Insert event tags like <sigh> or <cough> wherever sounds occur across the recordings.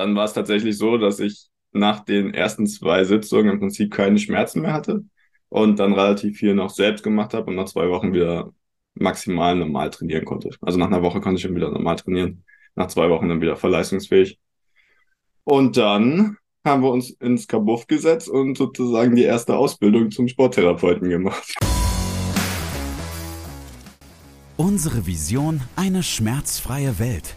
dann war es tatsächlich so, dass ich nach den ersten zwei Sitzungen im Prinzip keine Schmerzen mehr hatte und dann relativ viel noch selbst gemacht habe und nach zwei Wochen wieder maximal normal trainieren konnte. Also nach einer Woche konnte ich schon wieder normal trainieren, nach zwei Wochen dann wieder verleistungsfähig. Und dann haben wir uns ins Kabuff gesetzt und sozusagen die erste Ausbildung zum Sporttherapeuten gemacht. Unsere Vision, eine schmerzfreie Welt.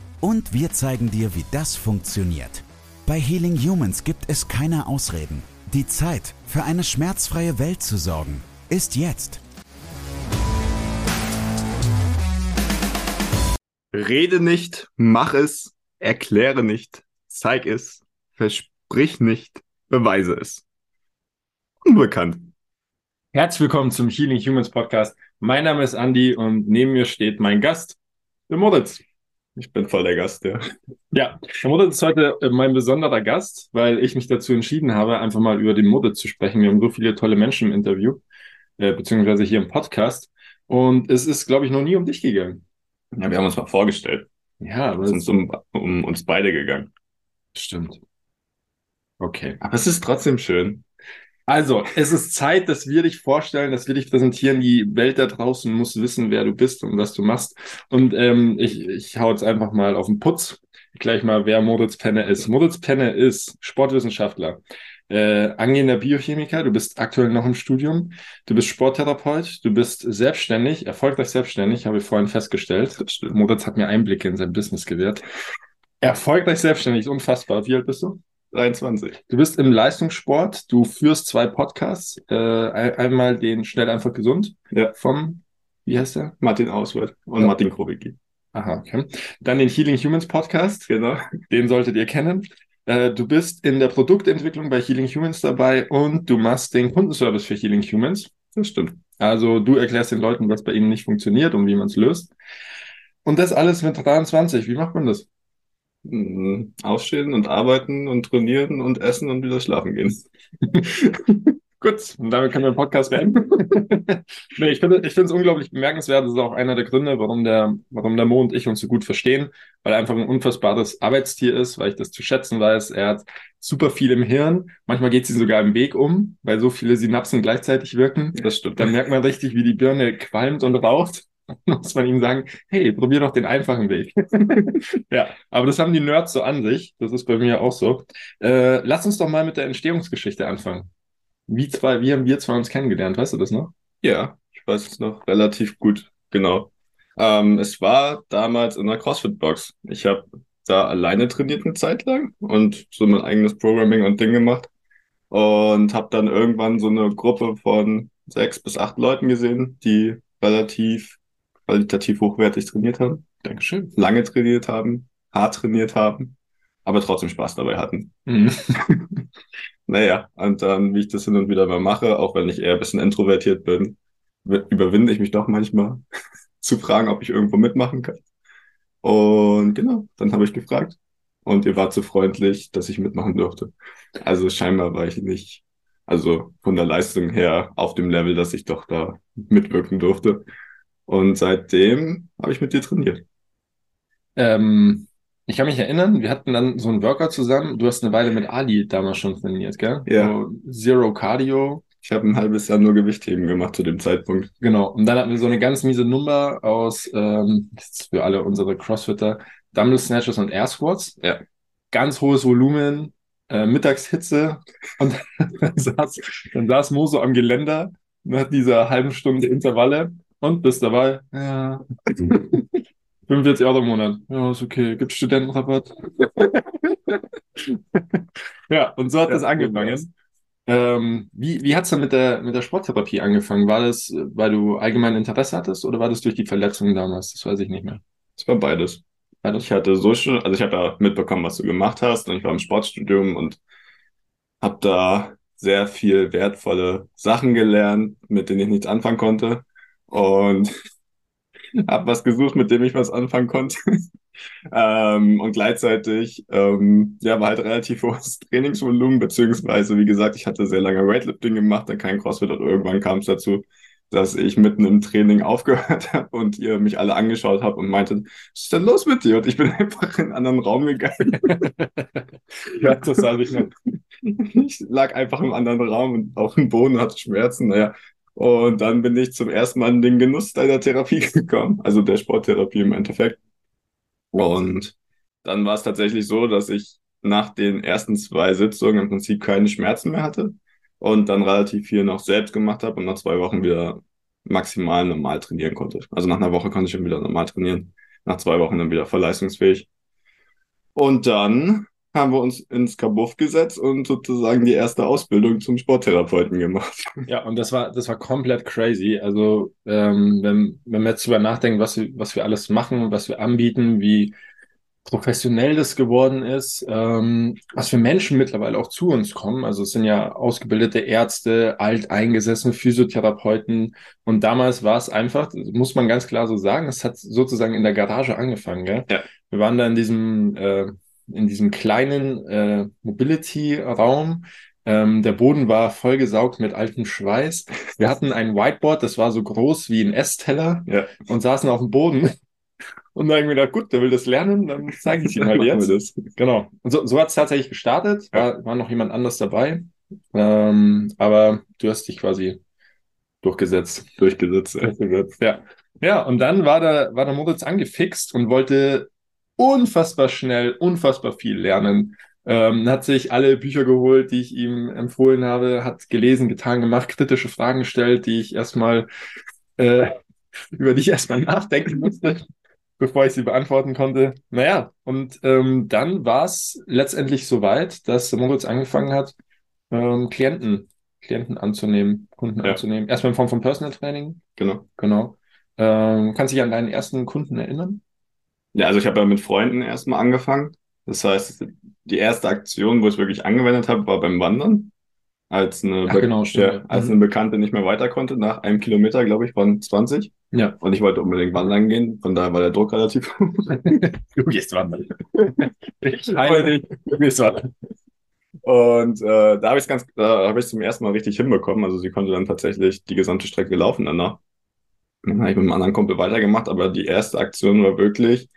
Und wir zeigen dir, wie das funktioniert. Bei Healing Humans gibt es keine Ausreden. Die Zeit, für eine schmerzfreie Welt zu sorgen, ist jetzt. Rede nicht, mach es, erkläre nicht, zeig es, versprich nicht, beweise es. Unbekannt. Herzlich willkommen zum Healing Humans Podcast. Mein Name ist Andy und neben mir steht mein Gast, der Moritz. Ich bin voll der Gast, ja. Ja, der Moritz ist heute äh, mein besonderer Gast, weil ich mich dazu entschieden habe, einfach mal über den Moritz zu sprechen. Wir haben so viele tolle Menschen im Interview, äh, beziehungsweise hier im Podcast. Und es ist, glaube ich, noch nie um dich gegangen. Ja, wir haben uns mal vorgestellt. Ja, aber Es ist um, um uns beide gegangen. stimmt. Okay. Aber es ist trotzdem schön. Also, es ist Zeit, dass wir dich vorstellen, dass wir dich präsentieren. Die Welt da draußen muss wissen, wer du bist und was du machst. Und ähm, ich, ich hau jetzt einfach mal auf den Putz. Gleich mal, wer Moritz Penne ist. Moritz Penne ist Sportwissenschaftler, äh, angehender Biochemiker. Du bist aktuell noch im Studium. Du bist Sporttherapeut. Du bist selbstständig, erfolgreich selbstständig, habe ich vorhin festgestellt. Moritz hat mir Einblicke in sein Business gewährt. Erfolgreich selbstständig, unfassbar. Wie alt bist du? 23. Du bist im Leistungssport, du führst zwei Podcasts, äh, ein- einmal den Schnell einfach gesund Ja. vom, wie heißt der? Martin Auswald und Ja. Martin Krobicki. Aha, okay. Dann den Healing Humans Podcast, Genau. den solltet ihr kennen. Äh, du bist in der Produktentwicklung bei Healing Humans dabei und du machst den Kundenservice für Healing Humans. Das stimmt. Also du erklärst den Leuten, was bei ihnen nicht funktioniert und wie man es löst. Und das alles mit 23. Wie macht man das? Mhm. Aufstehen und arbeiten und trainieren und essen und wieder schlafen gehen. <laughs> Gut, und damit können wir den Podcast beenden. <laughs> nee, ich finde, ich finde es unglaublich bemerkenswert. Das ist auch einer der Gründe, warum der, warum der Mo und ich uns so gut verstehen, weil er einfach ein unfassbares Arbeitstier ist, weil ich das zu schätzen weiß. Er hat super viel im Hirn. Manchmal geht sie sogar im Weg um, weil so viele Synapsen gleichzeitig wirken. Das stimmt. Dann merkt man richtig, wie die Birne qualmt und raucht. <laughs> Muss man ihm sagen, hey, probier doch den einfachen Weg. <laughs> ja, aber das haben die Nerds so an sich. Das ist bei mir auch so. Äh, lass uns doch mal mit der Entstehungsgeschichte anfangen. Wie zwei, wie haben wir zwei uns kennengelernt? Weißt du das noch? Ja, ich weiß es noch relativ gut. Genau. Ähm, es war damals in der CrossFit-Box. Ich habe da alleine trainiert eine Zeit lang und so mein eigenes Programming und Ding gemacht. Und habe dann irgendwann so eine Gruppe von sechs bis acht Leuten gesehen, die relativ qualitativ hochwertig trainiert haben, Dankeschön. lange trainiert haben, hart trainiert haben, aber trotzdem Spaß dabei hatten. Mhm. <laughs> Naja, und dann, wie ich das hin und wieder mal mache, auch wenn ich eher ein bisschen introvertiert bin, wi- überwinde ich mich doch manchmal <laughs> zu fragen, ob ich irgendwo mitmachen kann. Und genau, dann habe ich gefragt. Und ihr wart so freundlich, dass ich mitmachen durfte. Also scheinbar war ich nicht, also von der Leistung her auf dem Level, dass ich doch da mitwirken durfte. Und seitdem habe ich mit dir trainiert. Ähm, ich kann mich erinnern, wir hatten dann so einen Workout zusammen. Du hast eine Weile mit Ali damals schon trainiert, gell? Ja. So Zero Cardio. Ich habe ein halbes Jahr nur Gewichtheben gemacht zu dem Zeitpunkt. Genau. Und dann hatten wir so eine ganz miese Nummer aus, ähm, für alle unsere Crossfitter, Dumbbell Snatches und Air Squats. Ja. Ganz hohes Volumen, äh, Mittagshitze. Und <laughs> dann saß, dann saß Mo so am Geländer nach dieser halben Stunde Intervalle und bist dabei. Ja. <laughs> 45 Euro im Monat. Ja, ist okay. Gibt Studentenrabatt. <laughs> ja, und so hat Ja, das angefangen. Ähm, wie wie hat es dann mit der, mit der Sporttherapie angefangen? War das, weil du allgemein Interesse hattest oder war das durch die Verletzung damals? Das weiß ich nicht mehr. Es war beides. ich hatte so schon, also ich habe ja mitbekommen, was du gemacht hast und ich war im Sportstudium und habe da sehr viel wertvolle Sachen gelernt, mit denen ich nichts anfangen konnte und <laughs> habe was gesucht, mit dem ich was anfangen konnte. <laughs> ähm, und gleichzeitig ähm, ja, war halt relativ <laughs> hohes Trainingsvolumen, beziehungsweise wie gesagt, ich hatte sehr lange Weightlifting gemacht, dann kein CrossFit und irgendwann kam es dazu, dass ich mitten im Training aufgehört habe und ihr mich alle angeschaut habt und meintet, was ist denn los mit dir? Und ich bin einfach in einen anderen Raum gegangen. ja, das sah ich noch. Ich lag einfach im anderen Raum und auf dem Boden hatte Schmerzen. Naja, und dann bin ich zum ersten Mal in den Genuss deiner Therapie <laughs> gekommen, also der Sporttherapie im Endeffekt. Und dann war es tatsächlich so, dass ich nach den ersten zwei Sitzungen im Prinzip keine Schmerzen mehr hatte und dann relativ viel noch selbst gemacht habe und nach zwei Wochen wieder maximal normal trainieren konnte. Also nach einer Woche konnte ich schon wieder normal trainieren, nach zwei Wochen dann wieder voll leistungsfähig. Und dann haben wir uns ins Kabuff gesetzt und sozusagen die erste Ausbildung zum Sporttherapeuten gemacht. Ja, und das war, das war komplett crazy. Also, ähm, wenn, wenn wir jetzt drüber nachdenken, was wir, was wir alles machen, was wir anbieten, wie professionell das geworden ist, ähm, was für Menschen mittlerweile auch zu uns kommen. Also es sind ja ausgebildete Ärzte, alteingesessene Physiotherapeuten. Und damals war es einfach, muss man ganz klar so sagen, es hat sozusagen in der Garage angefangen. Gell? Ja. Wir waren da in diesem, äh, in diesem kleinen äh, Mobility-Raum. Ähm, der Boden war vollgesaugt mit altem Schweiß. Wir hatten ein Whiteboard, das war so groß wie ein Essteller ja. und saßen auf dem Boden und dann irgendwie gedacht, gut, der will das lernen, dann zeige ich ihm halt <laughs> jetzt. Das. Genau. Und so, so hat es tatsächlich gestartet. War, war noch jemand anders dabei. Ähm, aber du hast dich quasi durchgesetzt. Durchgesetzt, ja. Durchgesetzt, ja. Ja, und dann war der, war der Moritz angefixt und wollte unfassbar schnell, unfassbar viel lernen. Ähm, hat sich alle Bücher geholt, die ich ihm empfohlen habe, hat gelesen, getan, gemacht, kritische Fragen gestellt, die ich erstmal, äh, <laughs> über die ich erstmal nachdenken musste <laughs> bevor ich sie beantworten konnte. Naja, und ähm, dann war es letztendlich soweit, dass Moritz angefangen hat, ähm, Klienten, Klienten anzunehmen, Kunden ja. anzunehmen. Erstmal in Form von Personal Training. Genau. Genau. Ähm, kannst du dich an deinen ersten Kunden erinnern? Ja, also ich habe ja mit Freunden erstmal angefangen. Das heißt, die erste Aktion, wo ich es wirklich angewendet habe, war beim Wandern als eine, ja, genau, ja, als mhm. eine Bekannte nicht mehr weiter konnte, nach einem Kilometer, glaube ich, von 20. Ja. Und ich wollte unbedingt wandern gehen, von daher war der Druck relativ hoch. <laughs> du gehst wandern. ich heile dich, du gehst wandern. Und äh, da habe ich ganz, da habe ich zum ersten Mal richtig hinbekommen. Also sie konnte dann tatsächlich die gesamte Strecke laufen danach. Dann habe ich mit einem anderen Kumpel weitergemacht, aber die erste Aktion war wirklich,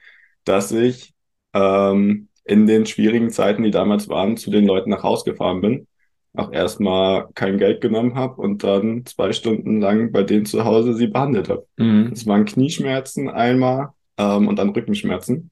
dass ich ähm, in den schwierigen Zeiten, die damals waren, zu den Leuten nach Hause gefahren bin auch erstmal kein Geld genommen habe und dann zwei Stunden lang bei denen zu Hause sie behandelt habe. Mhm. Es waren Knieschmerzen einmal ähm, und dann Rückenschmerzen.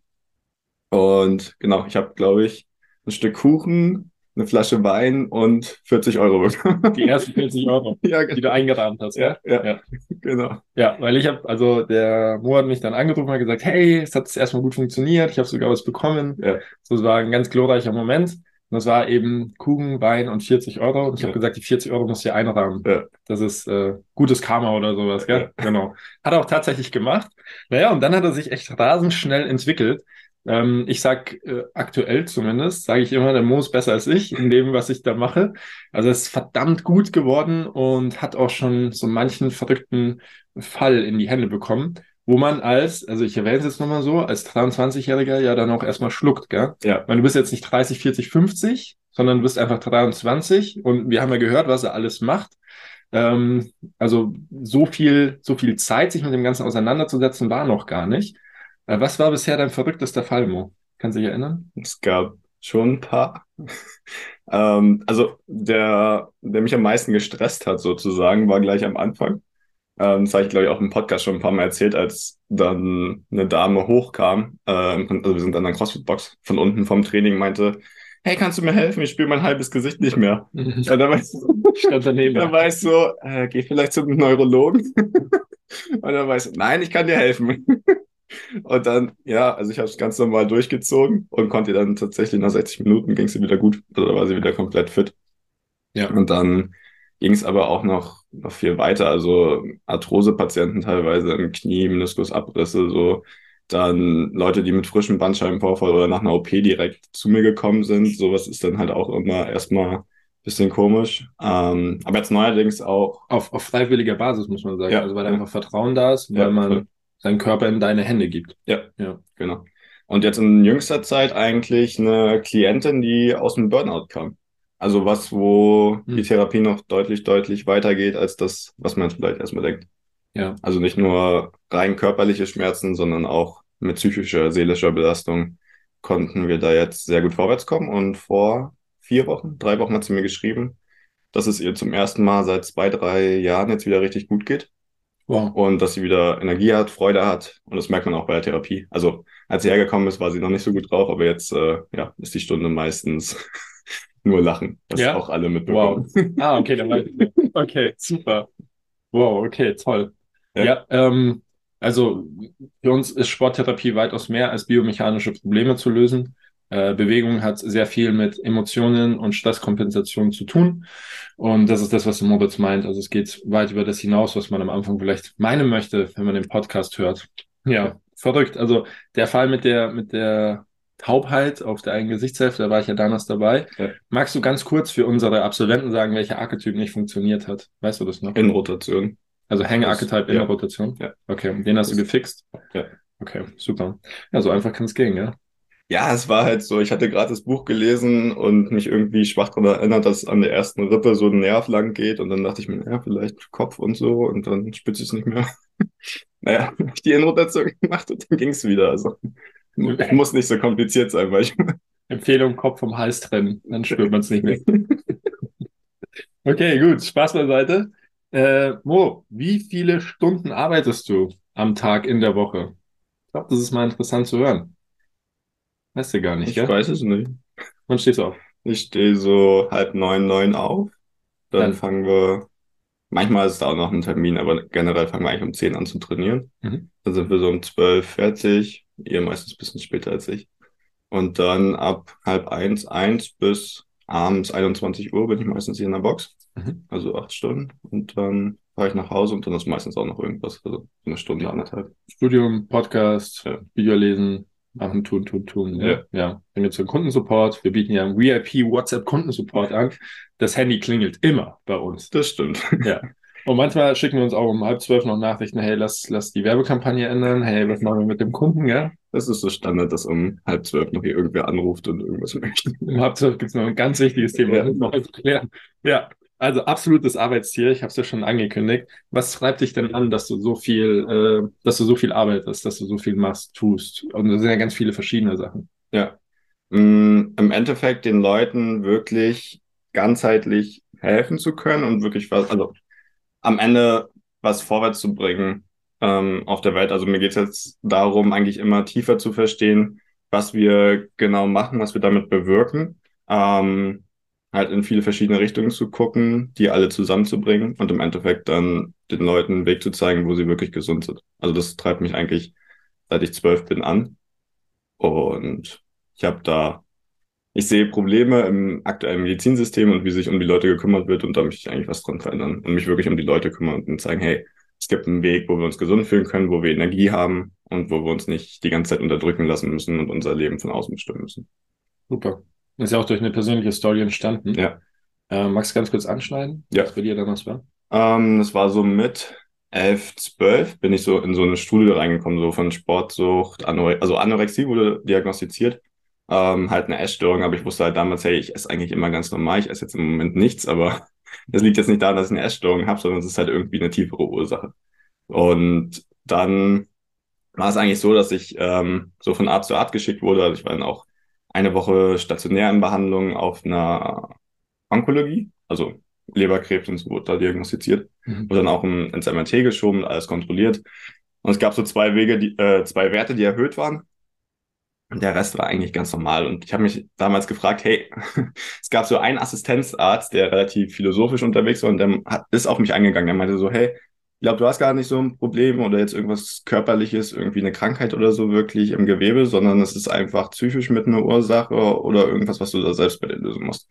Und genau, ich habe, glaube ich, ein Stück Kuchen, eine Flasche Wein und 40 Euro bekommen. <laughs> Die ersten 40 Euro, <laughs> ja, die du eingerahmt hast. Ja, ja, ja. genau. Ja, weil ich habe, also der Mo hat mich dann angerufen und gesagt, hey, es hat erstmal gut funktioniert, ich habe sogar was bekommen. Ja. So, es war ein ganz glorreicher Moment. Und das war eben Kuchen, Wein und 40 Euro. Und ich ja. habe gesagt, die 40 Euro muss hier einrahmen. Ja. Das ist äh, gutes Karma oder sowas, gell? Ja. Genau. Hat er auch tatsächlich gemacht. Naja, und dann hat er sich echt rasend schnell entwickelt. Ähm, ich sag äh, aktuell zumindest, sage ich immer, der Mo ist besser als ich in dem, was ich da mache. Also er ist verdammt gut geworden und hat auch schon so manchen verrückten Fall in die Hände bekommen wo man als, also ich erwähne es jetzt nochmal so, als 23-Jähriger ja dann auch erstmal schluckt, gell? Ja. Weil du bist jetzt nicht 30, 40, 50, sondern du bist einfach 23 und wir haben ja gehört, was er alles macht. Ähm, also so viel, so viel Zeit, sich mit dem Ganzen auseinanderzusetzen, war noch gar nicht. Äh, was war bisher dein verrücktester Fall, Mo? Kannst du dich erinnern? Es gab schon ein paar. <laughs> ähm, also der, der mich am meisten gestresst hat sozusagen, war gleich am Anfang. Ähm, das habe ich, glaube ich, auch im Podcast schon ein paar Mal erzählt, als dann eine Dame hochkam. Äh, also wir sind an der CrossFit-Box von unten vom Training, meinte, hey, kannst du mir helfen? Ich spüre mein halbes Gesicht nicht mehr. <laughs> Ja, da war ich so, Stand daneben. Da war ich so, äh, geh vielleicht zum Neurologen. <laughs> Und dann war ich so, nein, ich kann dir helfen. Und dann, ja, also ich habe es ganz normal durchgezogen und konnte dann tatsächlich nach 60 Minuten ging sie wieder gut. Also da war sie wieder komplett fit. Ja. Und dann ging es aber auch noch, noch viel weiter. Also Arthrose-Patienten teilweise im Knie, Meniskusabrisse, so Dann Leute, die mit frischem Bandscheibenvorfall oder nach einer OP direkt zu mir gekommen sind. Sowas ist dann halt auch immer erstmal bisschen komisch. Ähm, aber jetzt neuerdings auch. Auf, auf freiwilliger Basis, muss man sagen. Ja. Also weil einfach Vertrauen da ist, weil Ja, man. Seinen Körper in deine Hände gibt. Ja, Ja. genau. Und jetzt in jüngster Zeit eigentlich eine Klientin, die aus dem Burnout kam. Also was, wo Hm. die Therapie noch deutlich, deutlich weitergeht als das, was man jetzt vielleicht erstmal denkt. Ja. Also nicht nur rein körperliche Schmerzen, sondern auch mit psychischer, seelischer Belastung konnten wir da jetzt sehr gut vorwärts kommen. Und vor vier Wochen, drei Wochen hat sie mir geschrieben, dass es ihr zum ersten Mal seit zwei, drei Jahren jetzt wieder richtig gut geht Wow. und dass sie wieder Energie hat, Freude hat. Und das merkt man auch bei der Therapie. Also als sie hergekommen ist, war sie noch nicht so gut drauf, aber jetzt äh, ja, ist die Stunde meistens <laughs> nur Lachen, was Ja? auch alle mitbekommen. Wow. Ah, okay, dann ich. Okay, super. Wow, okay, toll. Ja. Ja, ähm, also für uns ist Sporttherapie weitaus mehr als biomechanische Probleme zu lösen. Äh, Bewegung hat sehr viel mit Emotionen und Stresskompensation zu tun. Und das ist das, was Moritz meint. Also es geht weit über das hinaus, was man am Anfang vielleicht meinen möchte, wenn man den Podcast hört. Ja, verrückt. Also der Fall mit der, mit der Taubheit auf der einen Gesichtshälfte, da war ich ja damals dabei. Ja. Magst du ganz kurz für unsere Absolventen sagen, welcher Archetyp nicht funktioniert hat? Weißt du das noch? In Rotation. Also Hänge-Archetype in Ja. Ja. Okay, den hast du gefixt? Ja. Okay, super. Ja, so einfach kann es gehen, ja? Ja, es war halt so, ich hatte gerade das Buch gelesen und mich irgendwie schwach daran erinnert, dass an der ersten Rippe so ein Nerv lang geht und dann dachte ich mir, ja, vielleicht Kopf und so und dann spitze ich es nicht mehr. <laughs> Naja, hab ich die Inrotation gemacht und dann ging es wieder. Also muss nicht so kompliziert sein, weil ich <laughs> Empfehlung, Kopf vom Hals trennen, dann spürt man es nicht mehr. <laughs> Okay, gut, Spaß beiseite. Äh, Mo, wie viele Stunden arbeitest du am Tag in der Woche? Ich glaube, das ist mal interessant zu hören. Weißt du gar nicht, ich gell? weiß es nicht. Wann stehst du auf? Ich stehe so halb neun, neun auf. Dann, Dann- fangen wir, manchmal ist es auch noch ein Termin, aber generell fangen wir eigentlich um zehn an zu trainieren. Mhm. Dann sind wir so um zwölf fertig, ihr meistens ein bisschen später als ich. Und dann ab halb eins, eins bis abends 21 Uhr bin ich meistens hier in der Box. Mhm. Also acht Stunden. Und dann fahre ich nach Hause und dann ist meistens auch noch irgendwas, also so eine Stunde, anderthalb. Studium, Podcast, Ja. Video lesen, machen, tun, tun, tun. Ja. Ja. ja. Dann gibt's den Kundensupport. Wir bieten ja einen VIP WhatsApp Kundensupport an. Das Handy klingelt immer bei uns. Das stimmt. <laughs> Und manchmal schicken wir uns auch um halb zwölf noch Nachrichten, hey, lass, lass die Werbekampagne ändern, hey, was machen wir mit dem Kunden, ja? Das ist so Standard, dass um halb zwölf noch hier irgendwer anruft und irgendwas möchte. Um halb zwölf gibt's noch ein ganz wichtiges Thema, Ja. das noch zu klären. Ja, also absolutes Arbeitstier, ich habe es ja schon angekündigt. Was treibt dich denn an, dass du so viel, äh, dass du so viel arbeitest, dass du so viel machst, tust? Und das sind ja ganz viele verschiedene Sachen. Ja. Mm, Im Endeffekt den Leuten wirklich ganzheitlich helfen zu können und wirklich was, also am Ende was vorwärts zu bringen ähm, auf der Welt. Also mir geht's jetzt darum, eigentlich immer tiefer zu verstehen, was wir genau machen, was wir damit bewirken. Ähm, halt in viele verschiedene Richtungen zu gucken, die alle zusammenzubringen und im Endeffekt dann den Leuten einen Weg zu zeigen, wo sie wirklich gesund sind. Also das treibt mich eigentlich, seit ich zwölf bin, an. Und ich habe da, ich sehe Probleme im aktuellen Medizinsystem und wie sich um die Leute gekümmert wird und da möchte ich eigentlich was dran verändern und mich wirklich um die Leute kümmern und zeigen, hey, es gibt einen Weg, wo wir uns gesund fühlen können, wo wir Energie haben und wo wir uns nicht die ganze Zeit unterdrücken lassen müssen und unser Leben von außen bestimmen müssen. Super. Ist ja auch durch eine persönliche Story entstanden. Ja. Äh, magst du ganz kurz anschneiden, Ja. was bei dir damals war? Ähm, das war so mit elf, zwölf bin ich so in so eine Studie reingekommen, so von Sportsucht, Anore also Anorexie wurde diagnostiziert. Ähm, halt eine Essstörung, aber ich wusste halt damals, hey, ich esse eigentlich immer ganz normal, ich esse jetzt im Moment nichts, aber <laughs> das liegt jetzt nicht daran, dass ich eine Essstörung habe, sondern es ist halt irgendwie eine tiefere Ursache. Und dann war es eigentlich so, dass ich ähm, so von Arzt zu Arzt geschickt wurde. Also ich war dann auch eine Woche stationär in Behandlung auf einer Onkologie, also Leberkrebs und so wurde da diagnostiziert. Mhm. Und dann auch im, ins MRT geschoben, alles kontrolliert. Und es gab so zwei Wege, die, äh, zwei Werte, die erhöht waren. Und der Rest war eigentlich ganz normal. Und ich habe mich damals gefragt, hey, <laughs> es gab so einen Assistenzarzt, der relativ philosophisch unterwegs war und der hat, ist auf mich eingegangen. Der meinte so, hey, glaube, du hast gar nicht so ein Problem oder jetzt irgendwas körperliches, irgendwie eine Krankheit oder so wirklich im Gewebe, sondern es ist einfach psychisch mit einer Ursache oder irgendwas, was du da selbst bei dir lösen musst.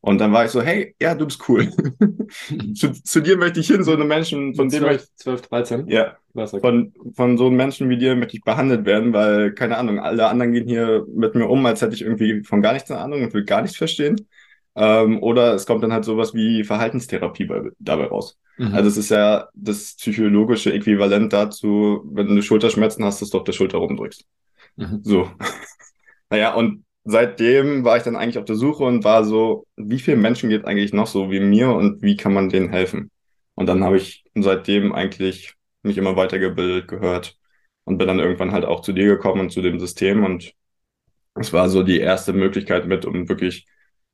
Und dann war ich so, hey, ja, du bist cool. <laughs> zu, zu, dir möchte ich hin, so eine Menschen, von dem möchte 12, 13? Ja. Von, von so einem Menschen wie dir möchte ich behandelt werden, weil, keine Ahnung, alle anderen gehen hier mit mir um, als hätte ich irgendwie von gar nichts eine Ahnung und will gar nichts verstehen. Ähm, oder es kommt dann halt sowas wie Verhaltenstherapie bei, dabei raus. Mhm. Also es ist ja das psychologische Äquivalent dazu, wenn du Schulterschmerzen hast, dass du auf der Schulter rumdrückst. Mhm. So. <laughs> naja, und seitdem war ich dann eigentlich auf der Suche und war so, wie viele Menschen geht eigentlich noch so wie mir und wie kann man denen helfen? Und dann habe ich seitdem eigentlich mich immer weitergebildet, gehört und bin dann irgendwann halt auch zu dir gekommen und zu dem System und es war so die erste Möglichkeit mit, um wirklich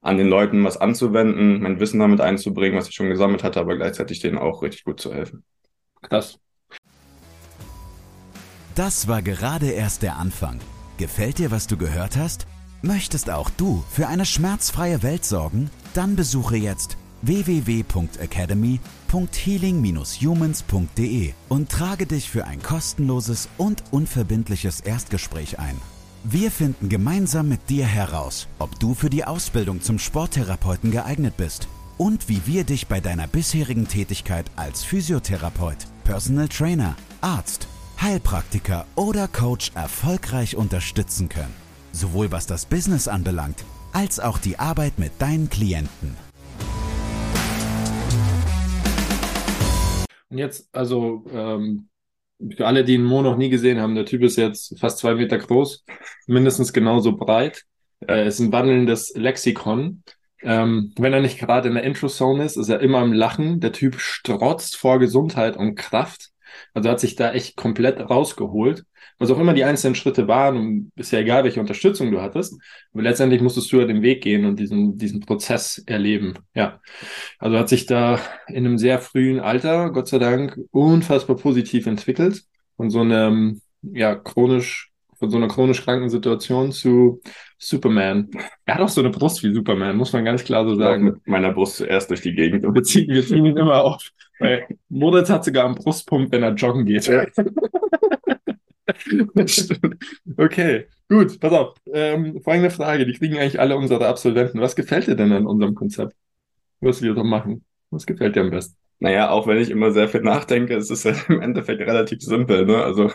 an den Leuten was anzuwenden, mein Wissen damit einzubringen, was ich schon gesammelt hatte, aber gleichzeitig denen auch richtig gut zu helfen. Krass. Das war gerade erst der Anfang. Gefällt dir, was du gehört hast? Möchtest auch du für eine schmerzfreie Welt sorgen? Dann besuche jetzt www.academy.healing-humans.de und trage dich für ein kostenloses und unverbindliches Erstgespräch ein. Wir finden gemeinsam mit dir heraus, ob du für die Ausbildung zum Sporttherapeuten geeignet bist und wie wir dich bei deiner bisherigen Tätigkeit als Physiotherapeut, Personal Trainer, Arzt, Heilpraktiker oder Coach erfolgreich unterstützen können sowohl was das Business anbelangt, als auch die Arbeit mit deinen Klienten. Und jetzt, also ähm, für alle, die ihn Mo noch nie gesehen haben, der Typ ist jetzt fast zwei Meter groß, mindestens genauso breit. Er ist ein wandelndes Lexikon. Ähm, wenn er nicht gerade in der Intro-Zone ist, ist er immer am Lachen. Der Typ strotzt vor Gesundheit und Kraft. Also hat sich da echt komplett rausgeholt was auch immer die einzelnen Schritte waren, ist ja egal, welche Unterstützung du hattest, aber letztendlich musstest du ja den Weg gehen und diesen, diesen Prozess erleben. Ja. Also hat sich da in einem sehr frühen Alter, Gott sei Dank, unfassbar positiv entwickelt und so eine, ja, chronisch, von so einer chronisch kranken Situation zu Superman. Er hat auch so eine Brust wie Superman, muss man ganz klar so sagen. Mit meiner Brust zuerst durch die Gegend. Und wir ziehen, wir ziehen ihn immer auf. Weil Moritz hat sogar einen Brustpump, wenn er joggen geht. Ja. <laughs> <laughs> okay, gut, pass auf. Ähm, folgende Frage, die kriegen eigentlich alle unsere Absolventen. Was gefällt dir denn an unserem Konzept? Was wir da machen? Was gefällt dir am besten? Naja, auch wenn ich immer sehr viel nachdenke, ist es ja <laughs> im Endeffekt relativ simpel. Ne? Also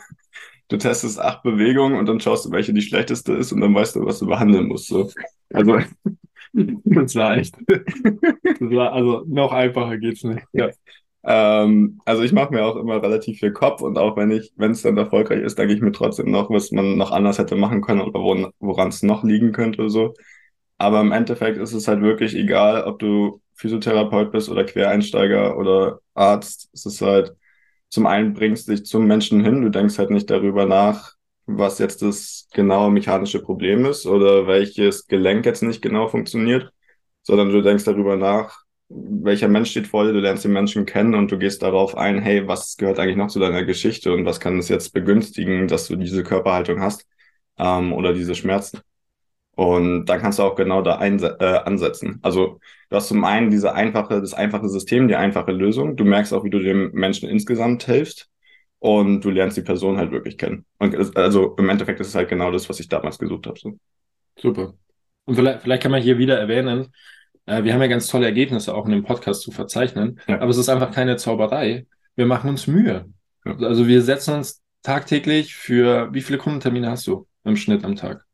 du testest acht Bewegungen und dann schaust du, welche die schlechteste ist und dann weißt du, was du behandeln musst. So. Also <laughs> das war echt. Das war, also noch einfacher geht's nicht. Ja. Ähm, also ich mache mir auch immer relativ viel Kopf und auch wenn ich, wenn es dann erfolgreich ist, denke ich mir trotzdem noch, was man noch anders hätte machen können oder woran es noch liegen könnte so. Aber im Endeffekt ist es halt wirklich egal, ob du Physiotherapeut bist oder Quereinsteiger oder Arzt. Es ist halt, zum einen bringst dich zum Menschen hin, du denkst halt nicht darüber nach, was jetzt das genaue mechanische Problem ist oder welches Gelenk jetzt nicht genau funktioniert, sondern du denkst darüber nach, welcher Mensch steht vor dir, du lernst den Menschen kennen und du gehst darauf ein, hey, was gehört eigentlich noch zu deiner Geschichte und was kann es jetzt begünstigen, dass du diese Körperhaltung hast ähm, oder diese Schmerzen. Und dann kannst du auch genau da äh, ansetzen. Also du hast zum einen diese einfache, das einfache System, die einfache Lösung. Du merkst auch, wie du dem Menschen insgesamt hilfst und du lernst die Person halt wirklich kennen. Und also im Endeffekt ist es halt genau das, was ich damals gesucht habe. So. Super. Und vielleicht, vielleicht kann man hier wieder erwähnen, äh, wir haben ja ganz tolle Ergebnisse auch in dem Podcast zu verzeichnen, ja. aber es ist einfach keine Zauberei. Wir machen uns Mühe. Ja. Also wir setzen uns tagtäglich für, wie viele Kundentermine hast du im Schnitt am Tag?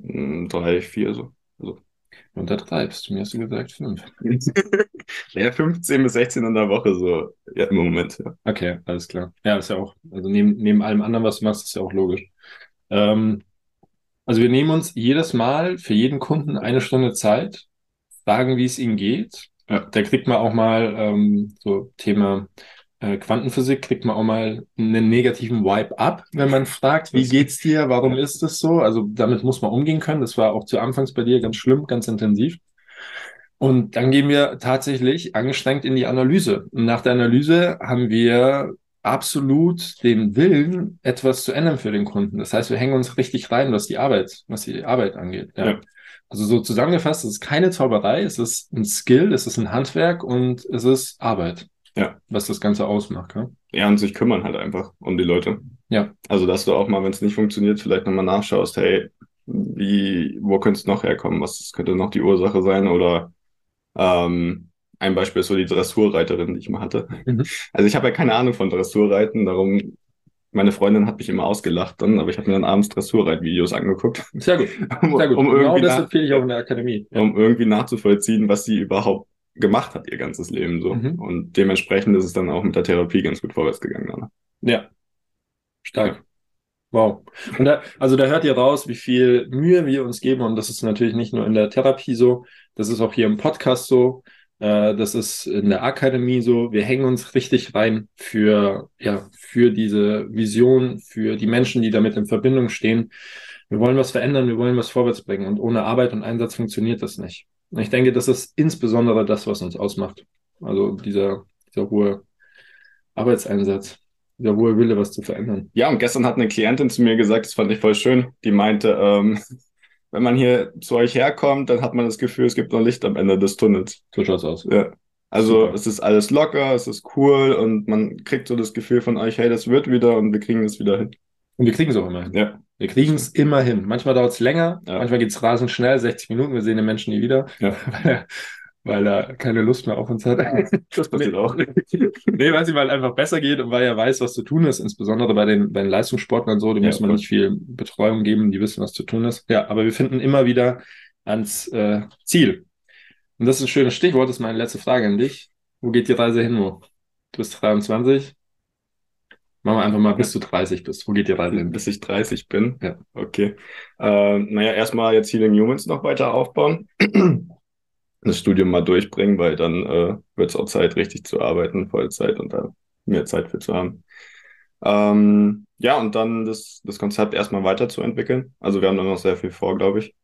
Hm, drei, vier so. Also. Untertreibst du, mir hast du gesagt fünf. <laughs> ja, 15 bis 16 in der Woche so, ja, im Moment, ja. Okay, alles klar. Ja, ist ja auch, also neben, neben allem anderen, was du machst, ist ja auch logisch. Ähm, also wir nehmen uns jedes Mal für jeden Kunden eine Stunde Zeit, fragen, wie es ihnen geht. Ja, da kriegt man auch mal ähm, so Thema äh, Quantenphysik, kriegt man auch mal einen negativen Wipe ab, wenn man fragt, wie geht's dir, warum ist das so? Also damit muss man umgehen können. Das war auch zu Anfangs bei dir ganz schlimm, ganz intensiv. Und dann gehen wir tatsächlich angestrengt in die Analyse. Und nach der Analyse haben wir absolut den Willen, etwas zu ändern für den Kunden. Das heißt, wir hängen uns richtig rein, was die Arbeit, was die Arbeit angeht. Ja. ja. Also so zusammengefasst, es ist keine Zauberei, es ist ein Skill, es ist ein Handwerk und es ist Arbeit. Ja. Was das Ganze ausmacht. Ja, ja und sich kümmern halt einfach um die Leute. Ja. Also, dass du auch mal, wenn es nicht funktioniert, vielleicht nochmal nachschaust, hey, wie, wo könnte es noch herkommen? Was könnte noch die Ursache sein? Oder Ähm, ein Beispiel ist so die Dressurreiterin, die ich mal hatte. Mhm. Also ich habe ja keine Ahnung von Dressurreiten, darum meine Freundin hat mich immer ausgelacht dann, aber ich habe mir dann abends Dressurreitvideos angeguckt, Sehr gut. <laughs> um, Sehr gut. um, genau irgendwie das empfehle ich auch in der Akademie. Ja. um irgendwie nachzuvollziehen, was sie überhaupt gemacht hat ihr ganzes Leben so. Mhm. Und dementsprechend ist es dann auch mit der Therapie ganz gut vorwärts gegangen. Dann. Ja. Stark. Wow. Und da, also da hört ihr raus, wie viel Mühe wir uns geben. Und das ist natürlich nicht nur in der Therapie so, das ist auch hier im Podcast so, das ist in der Akademie so. Wir hängen uns richtig rein für, ja, für diese Vision, für die Menschen, die damit in Verbindung stehen. Wir wollen was verändern, wir wollen was vorwärts bringen. Und ohne Arbeit und Einsatz funktioniert das nicht. Und ich denke, das ist insbesondere das, was uns ausmacht. Also dieser, dieser hohe Arbeitseinsatz, dieser hohe Wille, was zu verändern. Ja, und gestern hat eine Klientin zu mir gesagt, das fand ich voll schön, die meinte, ähm, wenn man hier zu euch herkommt, dann hat man das Gefühl, es gibt noch Licht am Ende des Tunnels. So schaut's aus. Ja. Also Super. es ist alles locker, es ist cool und man kriegt so das Gefühl von euch, hey, das wird wieder und wir kriegen das wieder hin. Und wir kriegen es auch immer hin. Ja, Wir kriegen es immer hin. Manchmal dauert es länger, Ja. manchmal geht es rasend schnell, 60 Minuten, wir sehen den Menschen nie wieder, ja. <laughs> weil er, keine Lust mehr auf uns hat. <laughs> Das passiert auch. <laughs> nee, weil es ihm halt einfach besser geht und weil er weiß, was zu tun ist, insbesondere bei den, bei den Leistungssportlern so, dem Ja, muss man nicht viel Betreuung geben, die wissen, was zu tun ist. Ja, aber wir finden immer wieder ans äh, Ziel. Und das ist ein schönes Stichwort, das ist meine letzte Frage an dich. Wo geht die Reise hin, Mo? Du bist 23. Machen wir einfach mal, bis du 30 bist. Wo geht die Reise hin? Bis ich 30 bin. Ja. Okay. Äh, naja, erstmal jetzt Healing Humans noch weiter aufbauen. Das Studium mal durchbringen, weil dann äh, wird es auch Zeit, richtig zu arbeiten, Vollzeit und da mehr Zeit für zu haben. Ähm, ja, und dann das, das Konzept erstmal weiterzuentwickeln. Also wir haben da noch sehr viel vor, glaube ich.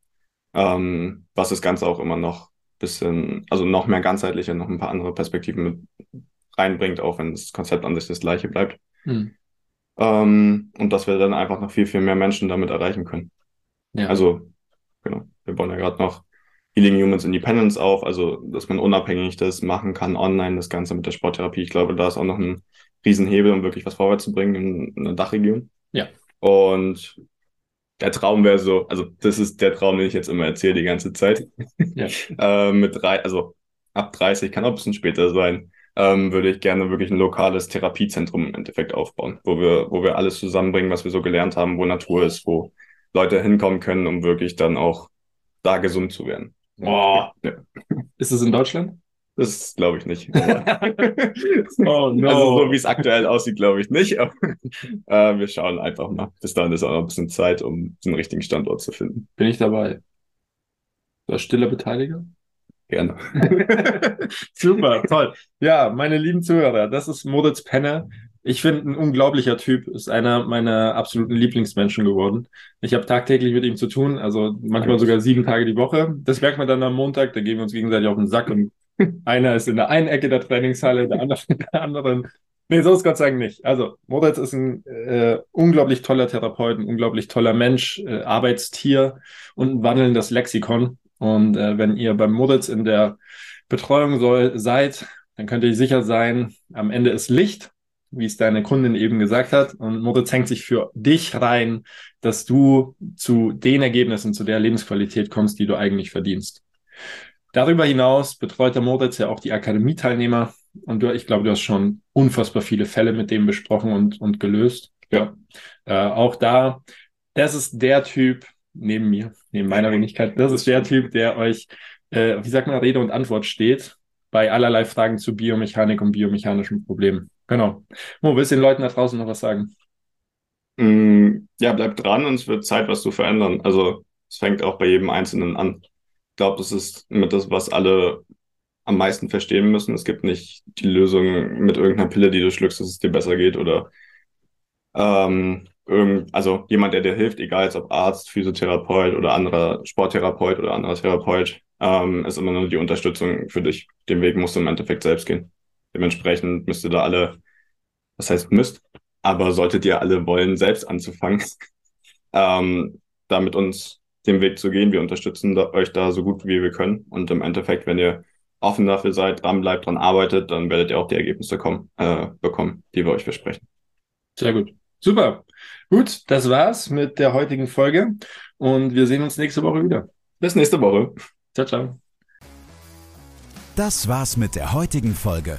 Ähm, was das Ganze auch immer noch bisschen, also noch mehr ganzheitlicher, noch ein paar andere Perspektiven mit reinbringt, auch wenn das Konzept an sich das gleiche bleibt. Hm. Ähm, und dass wir dann einfach noch viel, viel mehr Menschen damit erreichen können. Ja. Also, genau, wir bauen ja gerade noch Healing Humans Independence auf, also dass man unabhängig das machen kann, online, das Ganze mit der Sporttherapie. Ich glaube, da ist auch noch ein Riesenhebel, um wirklich was vorwärz zu bringen in, in der Dachregion. Ja. Und der Traum wäre so, also das ist der Traum, den ich jetzt immer erzähle die ganze Zeit. Ja. <laughs> äh, mit drei, also ab 30, kann auch ein bisschen später sein, ähm, würde ich gerne wirklich ein lokales Therapiezentrum im Endeffekt aufbauen, wo wir, wo wir alles zusammenbringen, was wir so gelernt haben, wo Natur ist, wo Leute hinkommen können, um wirklich dann auch da gesund zu werden. Boah. Ja, Ist es in Deutschland? das glaube ich nicht. <laughs> Oh no. Also so wie es aktuell aussieht, glaube ich nicht. Aber, äh, wir schauen einfach mal. Bis dahin ist auch noch ein bisschen Zeit, um den richtigen Standort zu finden. Bin ich dabei. So, stiller Beteiliger? Gerne. <laughs> Super, toll. Ja, meine lieben Zuhörer, das ist Moritz Penner. Ich finde, ein unglaublicher Typ, ist einer meiner absoluten Lieblingsmenschen geworden. Ich habe tagtäglich mit ihm zu tun, also manchmal sogar sieben Tage die Woche. Das merkt man dann am Montag, da gehen wir uns gegenseitig auf den Sack und <laughs> einer ist in der einen Ecke der Trainingshalle, der andere in der anderen. Nee, so ist Gott sei Dank nicht. Also, Moritz ist ein äh, unglaublich toller Therapeut, ein unglaublich toller Mensch, äh, Arbeitstier und ein wandelndes Lexikon. Und äh, wenn ihr beim Moritz in der Betreuung soll, seid, dann könnt ihr sicher sein, am Ende ist Licht, wie es deine Kundin eben gesagt hat. Und Moritz hängt sich für dich rein, dass du zu den Ergebnissen, zu der Lebensqualität kommst, die du eigentlich verdienst. Darüber hinaus betreut der Moritz ja auch die Akademie-Teilnehmer. Und du, ich glaube, du hast schon unfassbar viele Fälle mit dem besprochen und, und gelöst. Ja. Äh, auch da, das ist der Typ neben mir, neben meiner Wenigkeit, das ist der Typ, der euch, äh, wie sagt man, Rede und Antwort steht bei allerlei Fragen zu Biomechanik und biomechanischen Problemen. Genau. Mo, willst du den Leuten da draußen noch was sagen? Mm, Ja, bleib dran und es wird Zeit, was zu verändern. Also es fängt auch bei jedem Einzelnen an. Ich glaube, das ist mit das, was alle am meisten verstehen müssen. Es gibt nicht die Lösung mit irgendeiner Pille, die du schluckst, dass es dir besser geht oder ähm, irgend, also jemand, der dir hilft, egal ob Arzt, Physiotherapeut oder anderer Sporttherapeut oder anderer Therapeut, ähm, ist immer nur die Unterstützung für dich. Den Weg musst du im Endeffekt selbst gehen. Dementsprechend müsst ihr da alle, was heißt müsst, aber solltet ihr alle wollen, selbst anzufangen, <laughs> ähm, da mit uns den Weg zu gehen. Wir unterstützen da, euch da so gut wie wir können. Und im Endeffekt, wenn ihr offen dafür seid, dran bleibt, dran arbeitet, dann werdet ihr auch die Ergebnisse kommen, äh, bekommen, die wir euch versprechen. Sehr gut. Super. Gut, das war's mit der heutigen Folge und wir sehen uns nächste Woche wieder. Bis nächste Woche. Ciao, ciao. Das war's mit der heutigen Folge.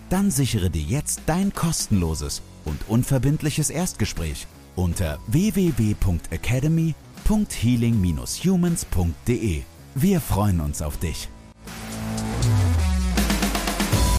dann sichere dir jetzt dein kostenloses und unverbindliches Erstgespräch unter www.academy.healing-humans.de. Wir freuen uns auf dich.